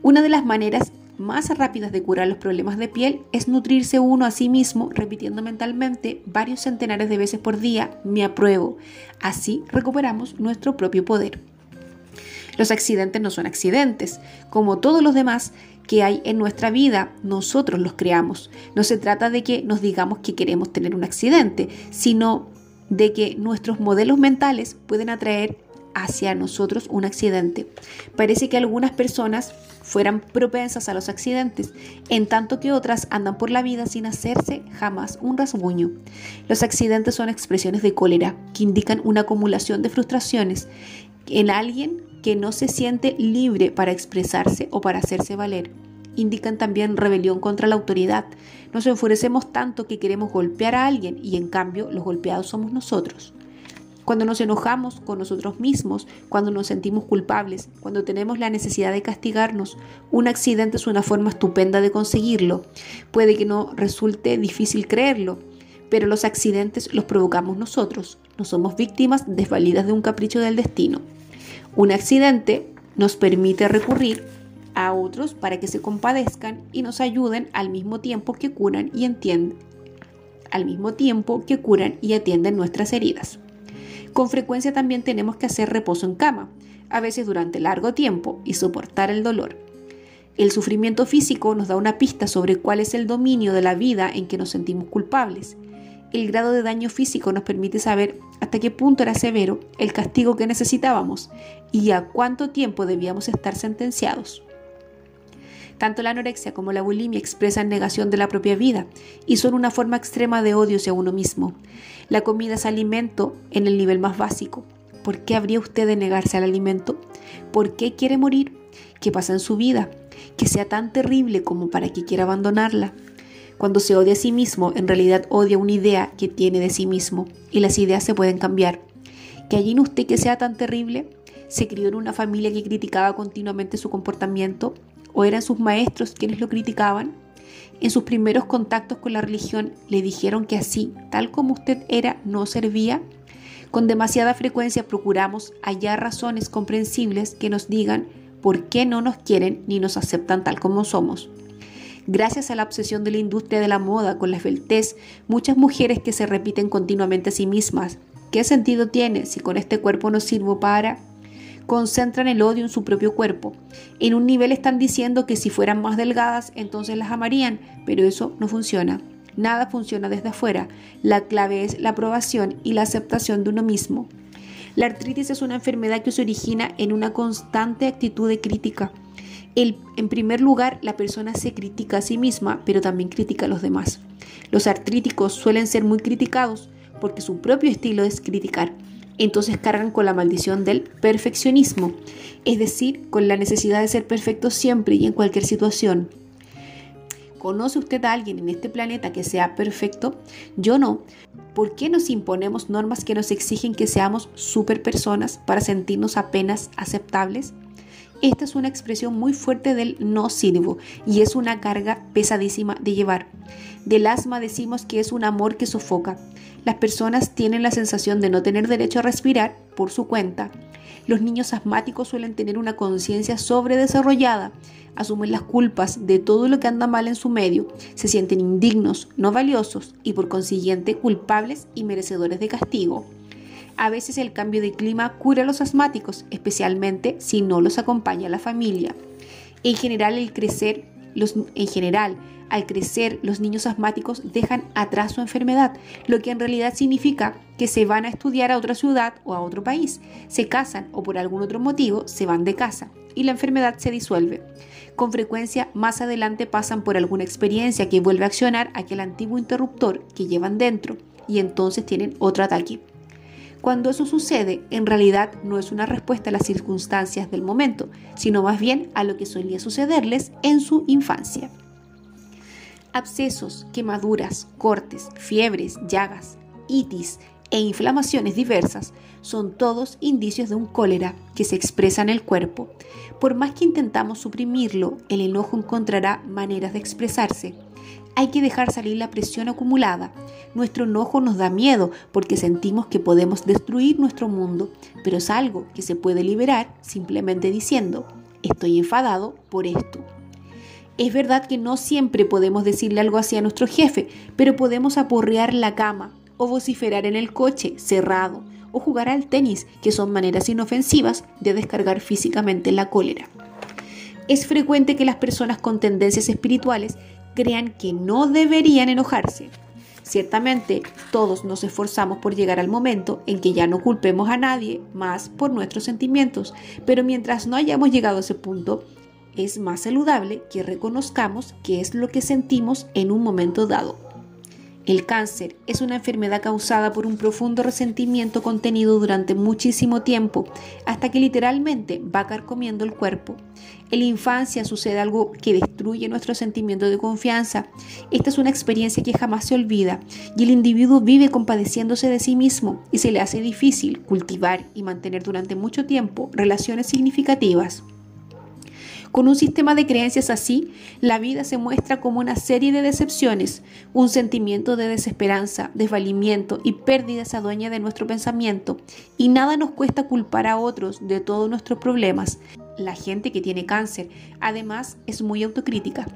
S1: Una de las maneras más rápidas de curar los problemas de piel es nutrirse uno a sí mismo repitiendo mentalmente varios centenares de veces por día me apruebo. Así recuperamos nuestro propio poder. Los accidentes no son accidentes. Como todos los demás que hay en nuestra vida, nosotros los creamos. No se trata de que nos digamos que queremos tener un accidente, sino de que nuestros modelos mentales pueden atraer hacia nosotros un accidente. Parece que algunas personas fueran propensas a los accidentes, en tanto que otras andan por la vida sin hacerse jamás un rasguño. Los accidentes son expresiones de cólera que indican una acumulación de frustraciones en alguien que no se siente libre para expresarse o para hacerse valer. Indican también rebelión contra la autoridad. Nos enfurecemos tanto que queremos golpear a alguien y en cambio los golpeados somos nosotros. Cuando nos enojamos con nosotros mismos, cuando nos sentimos culpables, cuando tenemos la necesidad de castigarnos. Un accidente es una forma estupenda de conseguirlo. Puede que no resulte difícil creerlo, pero los accidentes los provocamos nosotros. No somos víctimas desvalidas de un capricho del destino. Un accidente nos permite recurrir a otros para que se compadezcan y nos ayuden al mismo tiempo que curan y entienden al mismo tiempo que curan y atienden nuestras heridas. Con frecuencia también tenemos que hacer reposo en cama, a veces durante largo tiempo, y soportar el dolor. El sufrimiento físico nos da una pista sobre cuál es el dominio de la vida en que nos sentimos culpables. El grado de daño físico nos permite saber hasta qué punto era severo el castigo que necesitábamos y a cuánto tiempo debíamos estar sentenciados. Tanto la anorexia como la bulimia expresan negación de la propia vida y son una forma extrema de odio hacia uno mismo. La comida es alimento en el nivel más básico. ¿Por qué habría usted de negarse al alimento? ¿Por qué quiere morir? ¿Qué pasa en su vida? Que sea tan terrible como para que quiera abandonarla. Cuando se odia a sí mismo, en realidad odia una idea que tiene de sí mismo y las ideas se pueden cambiar. ¿Que allí en usted que sea tan terrible? ¿Se crió en una familia que criticaba continuamente su comportamiento? O eran sus maestros quienes lo criticaban? En sus primeros contactos con la religión le dijeron que así, tal como usted era, no servía. Con demasiada frecuencia procuramos hallar razones comprensibles que nos digan por qué no nos quieren ni nos aceptan tal como somos. Gracias a la obsesión de la industria de la moda con la esbeltez, muchas mujeres que se repiten continuamente a sí mismas, ¿qué sentido tiene si con este cuerpo no sirvo para? Concentran el odio en su propio cuerpo. En un nivel están diciendo que si fueran más delgadas, entonces las amarían, pero eso no funciona. Nada funciona desde afuera. La clave es la aprobación y la aceptación de uno mismo. La artritis es una enfermedad que se origina en una constante actitud de crítica. En primer lugar, la persona se critica a sí misma, pero también critica a los demás. Los artríticos suelen ser muy criticados porque su propio estilo es criticar entonces cargan con la maldición del perfeccionismo, es decir, con la necesidad de ser perfecto siempre y en cualquier situación. ¿Conoce usted a alguien en este planeta que sea perfecto? Yo no. ¿Por qué nos imponemos normas que nos exigen que seamos super personas para sentirnos apenas aceptables? Esta es una expresión muy fuerte del no sirvo y es una carga pesadísima de llevar. Del asma decimos que es un amor que sofoca. Las personas tienen la sensación de no tener derecho a respirar por su cuenta. Los niños asmáticos suelen tener una conciencia sobredesarrollada, asumen las culpas de todo lo que anda mal en su medio, se sienten indignos, no valiosos y por consiguiente culpables y merecedores de castigo. A veces el cambio de clima cura a los asmáticos, especialmente si no los acompaña la familia. En general, al crecer, los niños asmáticos dejan atrás su enfermedad, lo que en realidad significa que se van a estudiar a otra ciudad o a otro país, se casan o por algún otro motivo se van de casa y la enfermedad se disuelve. Con frecuencia más adelante pasan por alguna experiencia que vuelve a accionar aquel antiguo interruptor que llevan dentro y entonces tienen otro ataque. Cuando eso sucede, en realidad no es una respuesta a las circunstancias del momento, sino más bien a lo que solía sucederles en su infancia. Abscesos, quemaduras, cortes, fiebres, llagas, itis e inflamaciones diversas son todos indicios de un cólera que se expresa en el cuerpo. Por más que intentamos suprimirlo, el enojo encontrará maneras de expresarse hay que dejar salir la presión acumulada. Nuestro enojo nos da miedo porque sentimos que podemos destruir nuestro mundo, pero es algo que se puede liberar simplemente diciendo, estoy enfadado por esto. Es verdad que no siempre podemos decirle algo así a nuestro jefe, pero podemos aporrear la cama o vociferar en el coche cerrado o jugar al tenis, que son maneras inofensivas de descargar físicamente la cólera. Es frecuente que las personas con tendencias espirituales crean que no deberían enojarse. Ciertamente, todos nos esforzamos por llegar al momento en que ya no culpemos a nadie más por nuestros sentimientos, pero mientras no hayamos llegado a ese punto, es más saludable que reconozcamos qué es lo que sentimos en un momento dado. El cáncer es una enfermedad causada por un profundo resentimiento contenido durante muchísimo tiempo, hasta que literalmente va carcomiendo el cuerpo. En la infancia sucede algo que destruye nuestro sentimiento de confianza. Esta es una experiencia que jamás se olvida y el individuo vive compadeciéndose de sí mismo y se le hace difícil cultivar y mantener durante mucho tiempo relaciones significativas. Con un sistema de creencias así, la vida se muestra como una serie de decepciones, un sentimiento de desesperanza, desvalimiento y pérdida esa dueña de nuestro pensamiento, y nada nos cuesta culpar a otros de todos nuestros problemas. La gente que tiene cáncer, además, es muy autocrítica.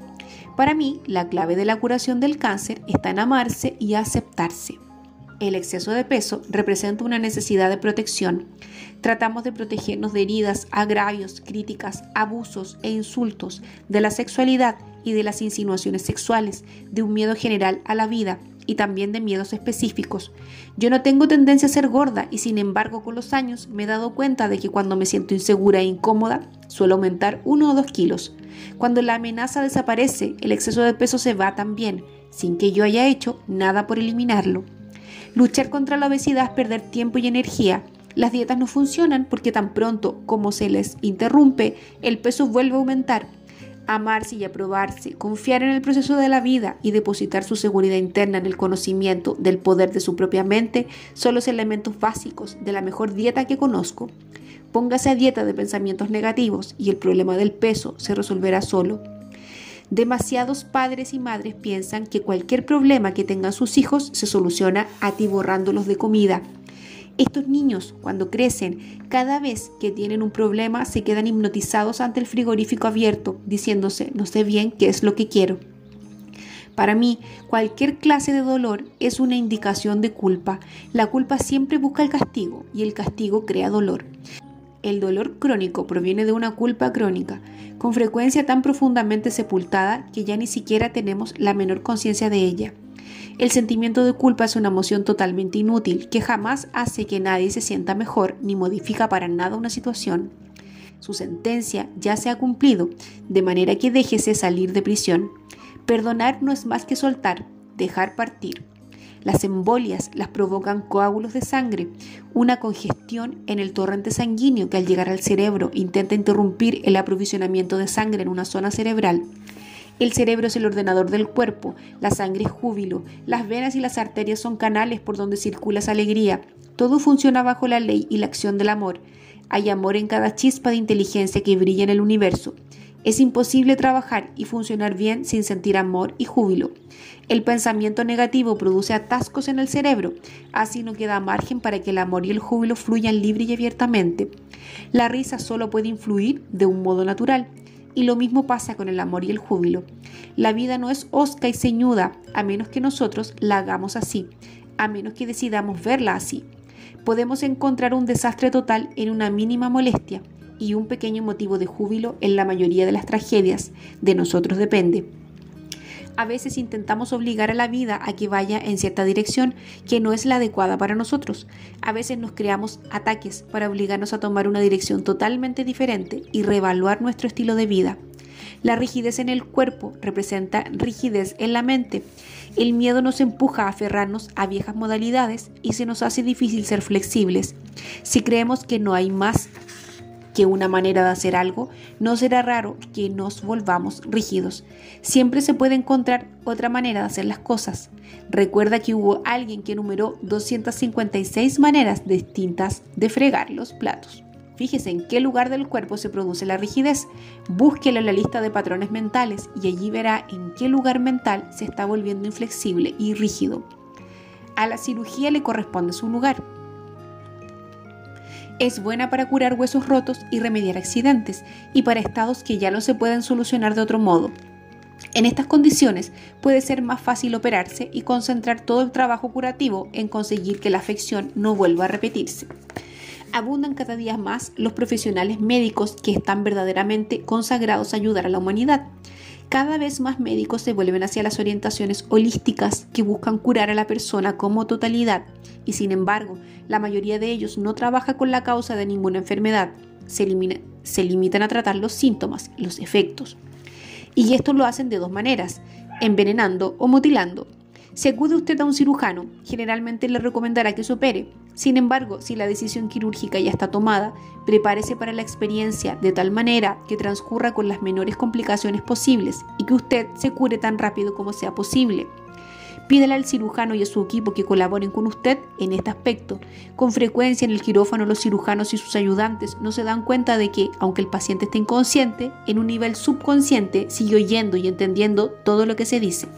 S1: Para mí, la clave de la curación del cáncer está en amarse y aceptarse. El exceso de peso representa una necesidad de protección. Tratamos de protegernos de heridas, agravios, críticas, abusos e insultos, de la sexualidad y de las insinuaciones sexuales, de un miedo general a la vida y también de miedos específicos. Yo no tengo tendencia a ser gorda y sin embargo con los años me he dado cuenta de que cuando me siento insegura e incómoda suelo aumentar uno o dos kilos. Cuando la amenaza desaparece, el exceso de peso se va también, sin que yo haya hecho nada por eliminarlo. Luchar contra la obesidad es perder tiempo y energía. Las dietas no funcionan porque tan pronto como se les interrumpe, el peso vuelve a aumentar. Amarse y aprobarse, confiar en el proceso de la vida y depositar su seguridad interna en el conocimiento del poder de su propia mente son los elementos básicos de la mejor dieta que conozco. Póngase a dieta de pensamientos negativos y el problema del peso se resolverá solo. Demasiados padres y madres piensan que cualquier problema que tengan sus hijos se soluciona atiborrándolos de comida. Estos niños, cuando crecen, cada vez que tienen un problema se quedan hipnotizados ante el frigorífico abierto, diciéndose, no sé bien qué es lo que quiero. Para mí, cualquier clase de dolor es una indicación de culpa. La culpa siempre busca el castigo y el castigo crea dolor. El dolor crónico proviene de una culpa crónica, con frecuencia tan profundamente sepultada que ya ni siquiera tenemos la menor conciencia de ella. El sentimiento de culpa es una emoción totalmente inútil que jamás hace que nadie se sienta mejor ni modifica para nada una situación. Su sentencia ya se ha cumplido, de manera que déjese salir de prisión. Perdonar no es más que soltar, dejar partir. Las embolias las provocan coágulos de sangre, una congestión en el torrente sanguíneo que al llegar al cerebro intenta interrumpir el aprovisionamiento de sangre en una zona cerebral. El cerebro es el ordenador del cuerpo, la sangre es júbilo, las venas y las arterias son canales por donde circula esa alegría. Todo funciona bajo la ley y la acción del amor. Hay amor en cada chispa de inteligencia que brilla en el universo. Es imposible trabajar y funcionar bien sin sentir amor y júbilo. El pensamiento negativo produce atascos en el cerebro, así no queda margen para que el amor y el júbilo fluyan libre y abiertamente. La risa solo puede influir de un modo natural, y lo mismo pasa con el amor y el júbilo. La vida no es osca y ceñuda, a menos que nosotros la hagamos así, a menos que decidamos verla así. Podemos encontrar un desastre total en una mínima molestia y un pequeño motivo de júbilo en la mayoría de las tragedias. De nosotros depende. A veces intentamos obligar a la vida a que vaya en cierta dirección que no es la adecuada para nosotros. A veces nos creamos ataques para obligarnos a tomar una dirección totalmente diferente y reevaluar nuestro estilo de vida. La rigidez en el cuerpo representa rigidez en la mente. El miedo nos empuja a aferrarnos a viejas modalidades y se nos hace difícil ser flexibles. Si creemos que no hay más que una manera de hacer algo, no será raro que nos volvamos rígidos. Siempre se puede encontrar otra manera de hacer las cosas. Recuerda que hubo alguien que enumeró 256 maneras distintas de fregar los platos. Fíjese en qué lugar del cuerpo se produce la rigidez. Búsquelo en la lista de patrones mentales y allí verá en qué lugar mental se está volviendo inflexible y rígido. A la cirugía le corresponde su lugar es buena para curar huesos rotos y remediar accidentes, y para estados que ya no se pueden solucionar de otro modo. En estas condiciones puede ser más fácil operarse y concentrar todo el trabajo curativo en conseguir que la afección no vuelva a repetirse. Abundan cada día más los profesionales médicos que están verdaderamente consagrados a ayudar a la humanidad. Cada vez más médicos se vuelven hacia las orientaciones holísticas que buscan curar a la persona como totalidad y sin embargo la mayoría de ellos no trabaja con la causa de ninguna enfermedad, se, limitan a tratar los síntomas, los efectos. Y esto lo hacen de dos maneras, envenenando o mutilando. Si acude usted a un cirujano, generalmente le recomendará que se opere. Sin embargo, si la decisión quirúrgica ya está tomada, prepárese para la experiencia de tal manera que transcurra con las menores complicaciones posibles y que usted se cure tan rápido como sea posible. Pídele al cirujano y a su equipo que colaboren con usted en este aspecto. Con frecuencia en el quirófano los cirujanos y sus ayudantes no se dan cuenta de que, aunque el paciente esté inconsciente, en un nivel subconsciente sigue oyendo y entendiendo todo lo que se dice.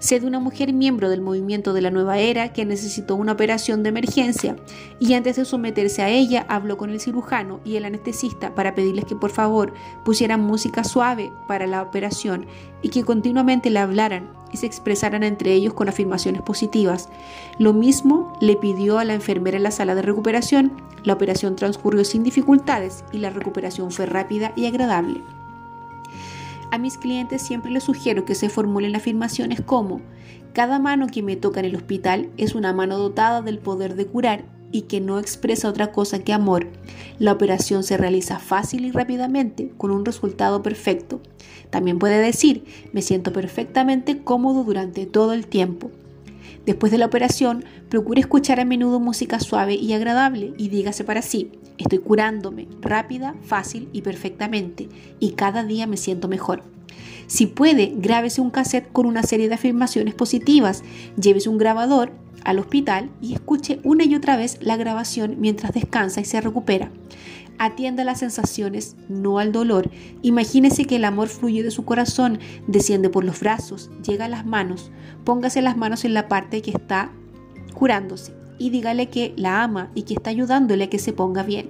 S1: Sé de una mujer miembro del movimiento de la nueva era que necesitó una operación de emergencia y antes de someterse a ella habló con el cirujano y el anestesista para pedirles que por favor pusieran música suave para la operación y que continuamente le hablaran y se expresaran entre ellos con afirmaciones positivas. Lo mismo le pidió a la enfermera en la sala de recuperación. La operación transcurrió sin dificultades y la recuperación fue rápida y agradable. A mis clientes siempre les sugiero que se formulen afirmaciones como, cada mano que me toca en el hospital es una mano dotada del poder de curar y que no expresa otra cosa que amor. La operación se realiza fácil y rápidamente, con un resultado perfecto. También puede decir, me siento perfectamente cómodo durante todo el tiempo. Después de la operación, procure escuchar a menudo música suave y agradable y dígase para sí, estoy curándome rápida, fácil y perfectamente y cada día me siento mejor. Si puede, grábese un cassette con una serie de afirmaciones positivas, llévese un grabador al hospital y escuche una y otra vez la grabación mientras descansa y se recupera. Atienda las sensaciones, no al dolor. Imagínese que el amor fluye de su corazón, desciende por los brazos, llega a las manos. Póngase las manos en la parte que está curándose y dígale que la ama y que está ayudándole a que se ponga bien.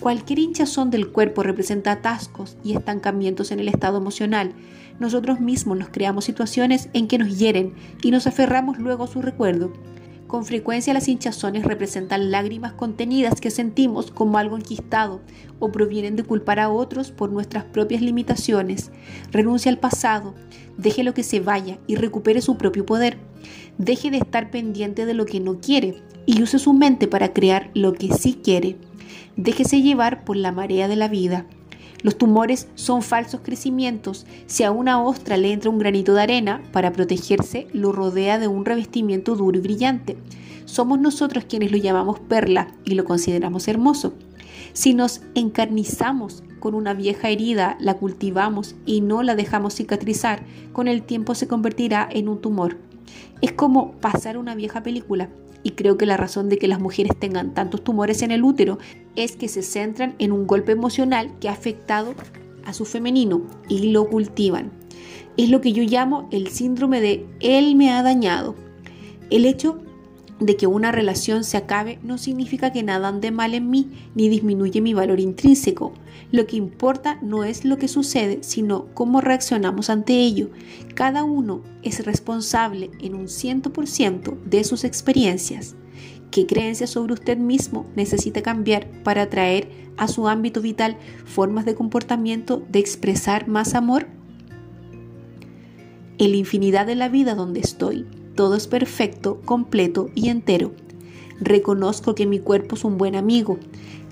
S1: Cualquier hinchazón del cuerpo representa atascos y estancamientos en el estado emocional. Nosotros mismos nos creamos situaciones en que nos hieren y nos aferramos luego a su recuerdo. Con frecuencia las hinchazones representan lágrimas contenidas que sentimos como algo enquistado o provienen de culpar a otros por nuestras propias limitaciones. Renuncia al pasado, deje lo que se vaya y recupere su propio poder. Deje de estar pendiente de lo que no quiere y use su mente para crear lo que sí quiere. Déjese llevar por la marea de la vida. Los tumores son falsos crecimientos. Si a una ostra le entra un granito de arena, para protegerse lo rodea de un revestimiento duro y brillante. Somos nosotros quienes lo llamamos perla y lo consideramos hermoso. Si nos encarnizamos con una vieja herida, la cultivamos y no la dejamos cicatrizar, con el tiempo se convertirá en un tumor. Es como pasar una vieja película y creo que la razón de que las mujeres tengan tantos tumores en el útero es que se centran en un golpe emocional que ha afectado a su femenino y lo cultivan. Es lo que yo llamo el síndrome de él me ha dañado. El hecho de que una relación se acabe no significa que nada ande mal en mí ni disminuye mi valor intrínseco. Lo que importa no es lo que sucede, sino cómo reaccionamos ante ello. Cada uno es responsable en un 100% de sus experiencias. ¿Qué creencias sobre usted mismo necesita cambiar para traer a su ámbito vital formas de comportamiento de expresar más amor? En la infinidad de la vida donde estoy, todo es perfecto, completo y entero. Reconozco que mi cuerpo es un buen amigo.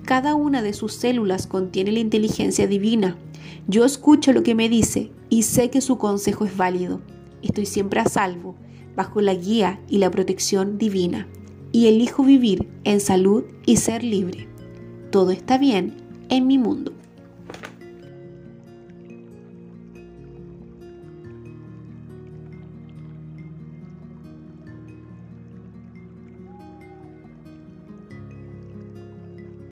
S1: Cada una de sus células contiene la inteligencia divina. Yo escucho lo que me dice y sé que su consejo es válido. Estoy siempre a salvo, bajo la guía y la protección divina. Y elijo vivir en salud y ser libre. Todo está bien en mi mundo.